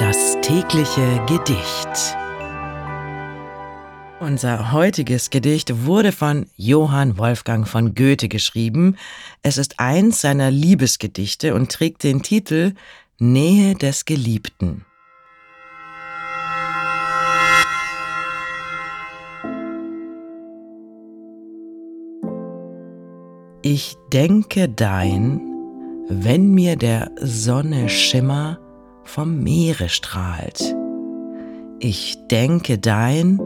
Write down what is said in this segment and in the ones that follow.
Das tägliche Gedicht. Unser heutiges Gedicht wurde von Johann Wolfgang von Goethe geschrieben. Es ist eins seiner Liebesgedichte und trägt den Titel Nähe des Geliebten. Ich denke dein, wenn mir der Sonne Schimmer vom Meere strahlt. Ich denke dein,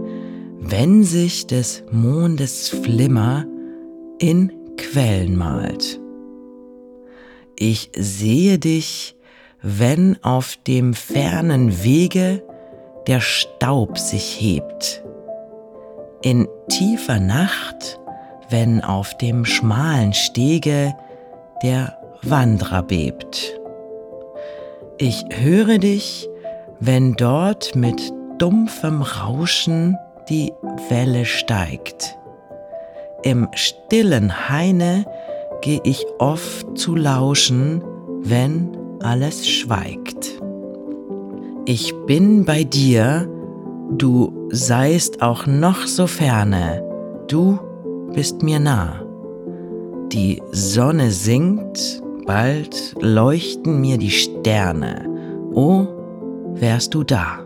wenn sich des Mondes Flimmer in Quellen malt. Ich sehe dich, wenn auf dem fernen Wege der Staub sich hebt. In tiefer Nacht, wenn auf dem schmalen Stege der Wanderer bebt. Ich höre dich, wenn dort mit dumpfem Rauschen die Welle steigt. Im stillen Haine geh ich oft zu lauschen, wenn alles schweigt. Ich bin bei dir, du seist auch noch so ferne, du bist mir nah. Die Sonne sinkt Bald leuchten mir die Sterne. Oh, wärst du da.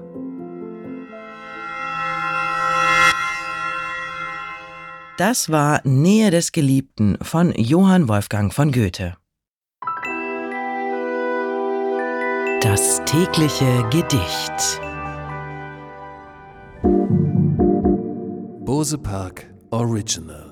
Das war Nähe des Geliebten von Johann Wolfgang von Goethe. Das tägliche Gedicht. Bose Park Original